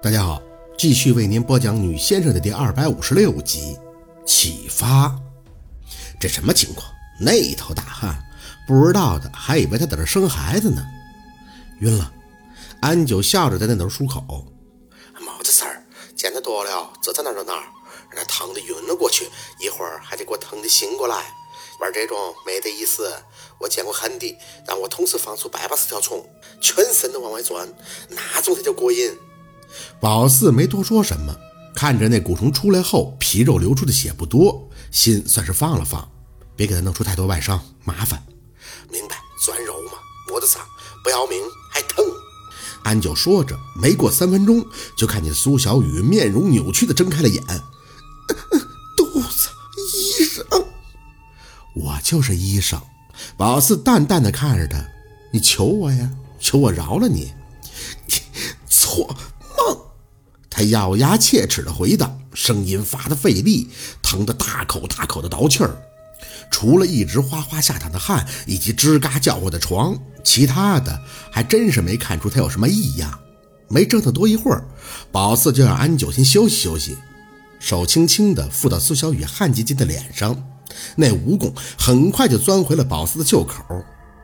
大家好，继续为您播讲《女先生》的第二百五十六集。启发，这什么情况？那头大汉不知道的，还以为他在这生孩子呢。晕了，安九笑着在那头漱口。没这事儿，见得多了，走在哪儿哪儿，让他疼的晕了过去，一会儿还得给我疼的醒过来。玩这种没得意思。我见过狠的，让我同时放出百八十条虫，全身都往外钻，那种才叫过瘾。宝四没多说什么，看着那蛊虫出来后皮肉流出的血不多，心算是放了放。别给他弄出太多外伤，麻烦。明白，钻肉嘛，摸得上，不要命还疼。安九说着，没过三分钟，就看见苏小雨面容扭曲的睁开了眼。肚子，医生，我就是医生。宝四淡淡的看着他，你求我呀，求我饶了你。错。他咬牙切齿的回道，声音发的费力，疼得大口大口的倒气儿。除了一直哗哗下淌的汗，以及吱嘎叫唤的床，其他的还真是没看出他有什么异样。没折腾多一会儿，宝四就让安九先休息休息，手轻轻的附到苏小雨汗津津的脸上。那蜈蚣很快就钻回了宝四的袖口。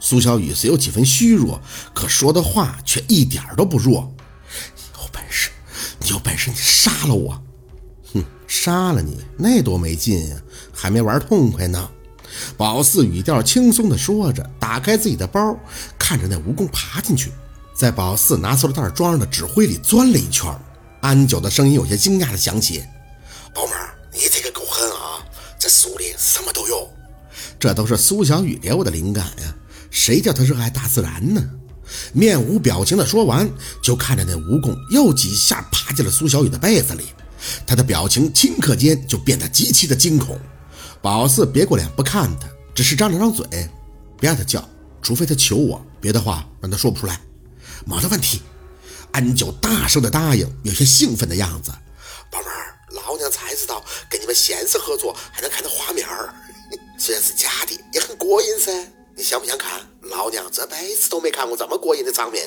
苏小雨虽有几分虚弱，可说的话却一点都不弱。有本事，你，杀了我！哼，杀了你那多没劲呀，还没玩痛快呢。宝四语调轻松地说着，打开自己的包，看着那蜈蚣爬进去，在宝四拿塑料袋装上的纸灰里钻了一圈。安九的声音有些惊讶地响起：“宝妹，你这个够狠啊！这书里什么都有。”这都是苏小雨给我的灵感呀，谁叫他热爱大自然呢？面无表情地说完，就看着那蜈蚣又几下爬进了苏小雨的被子里，他的表情顷刻间就变得极其的惊恐。宝四别过脸不看他，只是张了张嘴，别让他叫，除非他求我，别的话让他说不出来。没得问题，安九大声的答应，有些兴奋的样子。宝贝儿，老娘才知道跟你们先生合作还能看到画面儿，虽然是假的，也很过瘾噻。你想不想看？老娘这辈子都没看过这么过瘾的场面。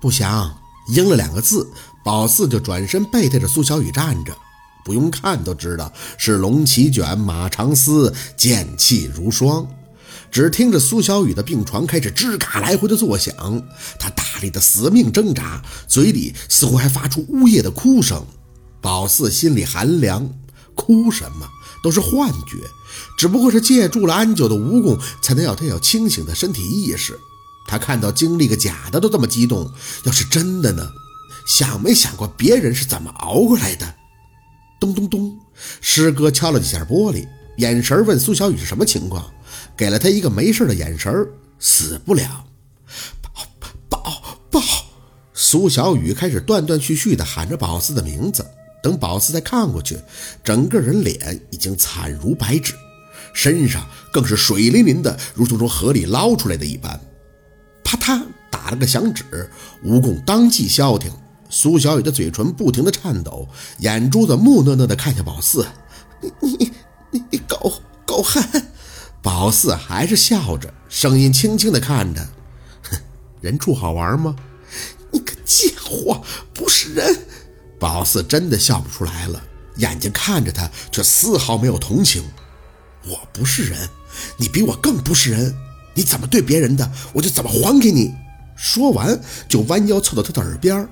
不想，应了两个字，宝四就转身背对着苏小雨站着。不用看都知道是龙骑卷，马长嘶，剑气如霜。只听着苏小雨的病床开始吱嘎来回的作响，他大力的死命挣扎，嘴里似乎还发出呜咽的哭声。宝四心里寒凉，哭什么都是幻觉，只不过是借助了安九的蜈蚣，才能要他有清醒的身体意识。他看到经历个假的都这么激动，要是真的呢？想没想过别人是怎么熬过来的？咚咚咚，师哥敲了几下玻璃，眼神问苏小雨是什么情况，给了他一个没事的眼神，死不了。宝宝宝，苏小雨开始断断续续地喊着宝四的名字。等宝四再看过去，整个人脸已经惨如白纸，身上更是水淋淋的，如同从河里捞出来的一般。啪嗒打了个响指，蜈蚣当即消停。苏小雨的嘴唇不停的颤抖，眼珠子木讷讷的看向宝四：“你你你你够够狠！”宝四还是笑着，声音轻轻的看着：“哼，人畜好玩吗？你个贱货，不是人！”宝四真的笑不出来了，眼睛看着他，却丝毫没有同情。“我不是人，你比我更不是人。你怎么对别人的，我就怎么还给你。”说完，就弯腰凑到他的耳边。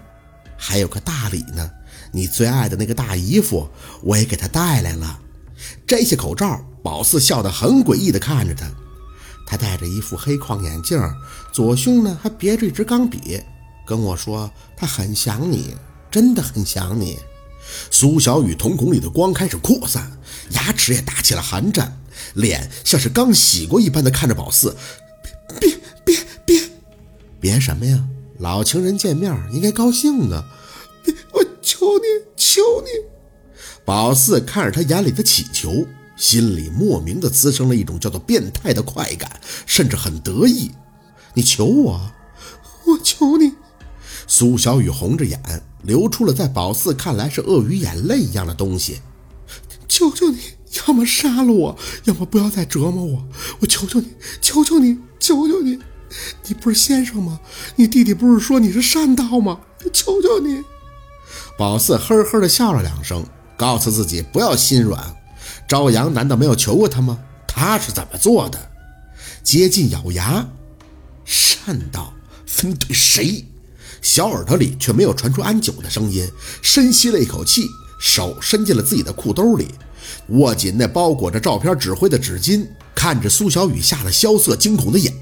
还有个大礼呢，你最爱的那个大姨夫，我也给他带来了。摘下口罩，宝四笑得很诡异地看着他。他戴着一副黑框眼镜，左胸呢还别着一支钢笔，跟我说他很想你，真的很想你。苏小雨瞳孔里的光开始扩散，牙齿也打起了寒战，脸像是刚洗过一般的看着宝四。别别别别什么呀？老情人见面应该高兴啊！我求你，求你！宝四看着他眼里的乞求，心里莫名的滋生了一种叫做变态的快感，甚至很得意。你求我，我求你！苏小雨红着眼，流出了在宝四看来是鳄鱼眼泪一样的东西。求求你，要么杀了我，要么不要再折磨我！我求求你，求求你，求求你！你不是先生吗？你弟弟不是说你是善道吗？求求你！宝四呵呵地笑了两声，告诉自己不要心软。朝阳难道没有求过他吗？他是怎么做的？接近咬牙，善道分对谁？小耳朵里却没有传出安九的声音，深吸了一口气，手伸进了自己的裤兜里，握紧那包裹着照片指挥的纸巾，看着苏小雨吓得萧瑟惊恐的眼。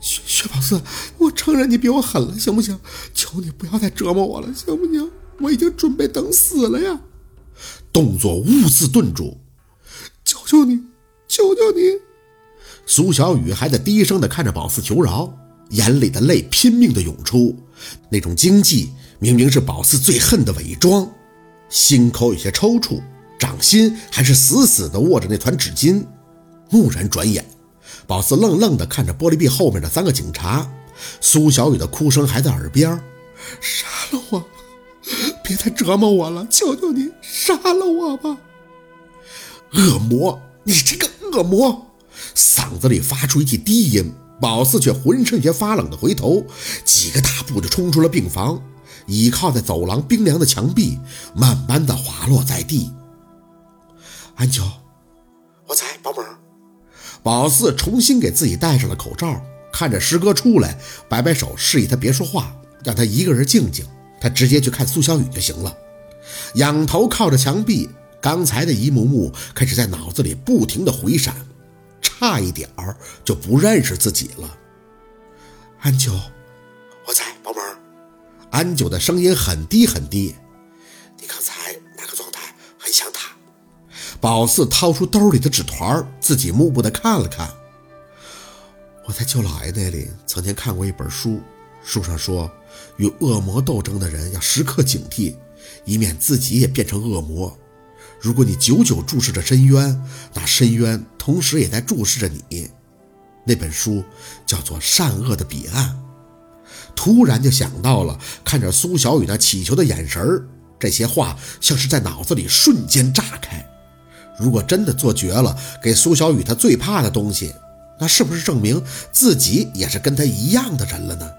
薛薛宝四，我承认你比我狠了，行不行？求你不要再折磨我了，行不行？我已经准备等死了呀！动作兀自顿住，求求你，求求你！苏小雨还在低声的看着宝四求饶，眼里的泪拼命的涌出。那种惊悸明明是宝四最恨的伪装，心口有些抽搐，掌心还是死死的握着那团纸巾。蓦然转眼。宝四愣愣地看着玻璃壁后面的三个警察，苏小雨的哭声还在耳边：“杀了我，别再折磨我了，求求你，杀了我吧！”恶魔，你这个恶魔！嗓子里发出一记低音，宝四却浑身有些发冷的回头，几个大步就冲出了病房，倚靠在走廊冰凉的墙壁，慢慢的滑落在地。安九，我在，宝妹儿。宝四重新给自己戴上了口罩，看着师哥出来，摆摆手示意他别说话，让他一个人静静。他直接去看苏小雨就行了。仰头靠着墙壁，刚才的一幕幕开始在脑子里不停的回闪，差一点儿就不认识自己了。安九，我在，宝妹儿。安九的声音很低很低。你刚才。宝四掏出兜里的纸团，自己目不的看了看。我在舅老爷那里曾经看过一本书，书上说，与恶魔斗争的人要时刻警惕，以免自己也变成恶魔。如果你久久注视着深渊，那深渊同时也在注视着你。那本书叫做《善恶的彼岸》。突然就想到了，看着苏小雨那乞求的眼神这些话像是在脑子里瞬间炸开。如果真的做绝了，给苏小雨她最怕的东西，那是不是证明自己也是跟她一样的人了呢？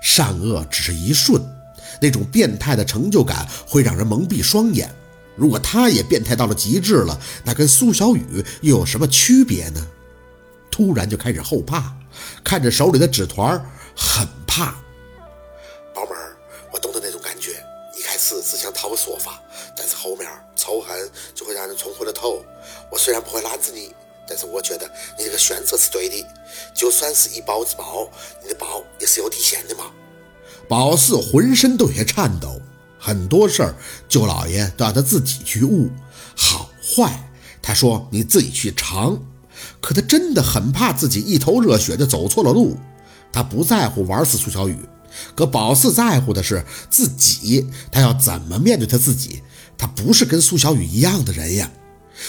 善恶只是一瞬，那种变态的成就感会让人蒙蔽双眼。如果他也变态到了极致了，那跟苏小雨又有什么区别呢？突然就开始后怕，看着手里的纸团，很怕。宝贝儿，我懂得那种感觉。一开始只想讨个说法，但是后面仇恨就会让人冲昏了头。我虽然不会拦着你，但是我觉得你这个选择是对的。就算是以暴制暴，你的暴也是有底线的嘛。宝四浑身都有些颤抖，很多事儿舅老爷都让他自己去悟，好坏他说你自己去尝。可他真的很怕自己一头热血就走错了路。他不在乎玩死苏小雨。可宝四在乎的是自己，他要怎么面对他自己？他不是跟苏小雨一样的人呀。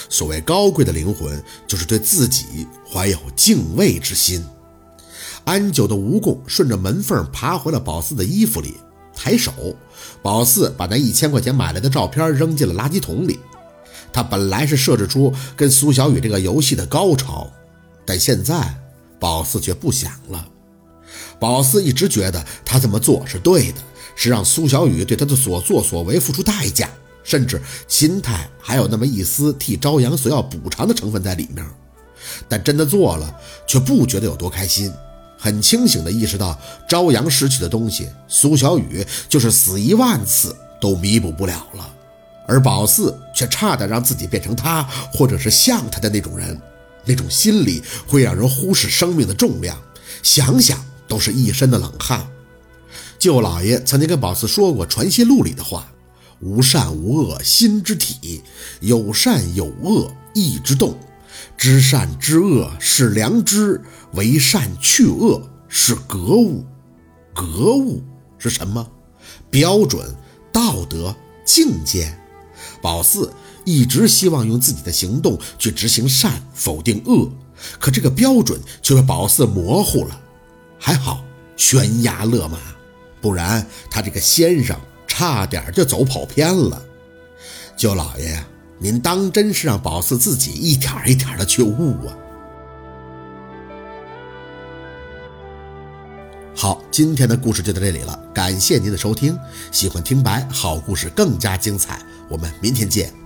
所谓高贵的灵魂，就是对自己怀有敬畏之心。安九的蜈蚣顺着门缝爬回了宝四的衣服里，抬手，宝四把那一千块钱买来的照片扔进了垃圾桶里。他本来是设置出跟苏小雨这个游戏的高潮，但现在宝四却不想了。宝四一直觉得他这么做是对的，是让苏小雨对他的所作所为付出代价，甚至心态还有那么一丝替朝阳所要补偿的成分在里面。但真的做了，却不觉得有多开心。很清醒地意识到，朝阳失去的东西，苏小雨就是死一万次都弥补不了了。而宝四却差点让自己变成他，或者是像他的那种人，那种心理会让人忽视生命的重量。想想。都是一身的冷汗。舅老爷曾经跟宝四说过《传习录》里的话：“无善无恶心之体，有善有恶意之动。知善知恶是良知，为善去恶是格物。格物是什么？标准、道德、境界。宝四一直希望用自己的行动去执行善，否定恶，可这个标准却被宝四模糊了。”还好，悬崖勒马，不然他这个先生差点就走跑偏了。舅老爷，您当真是让宝四自己一点一点的去悟啊？好，今天的故事就到这里了，感谢您的收听。喜欢听白好故事更加精彩，我们明天见。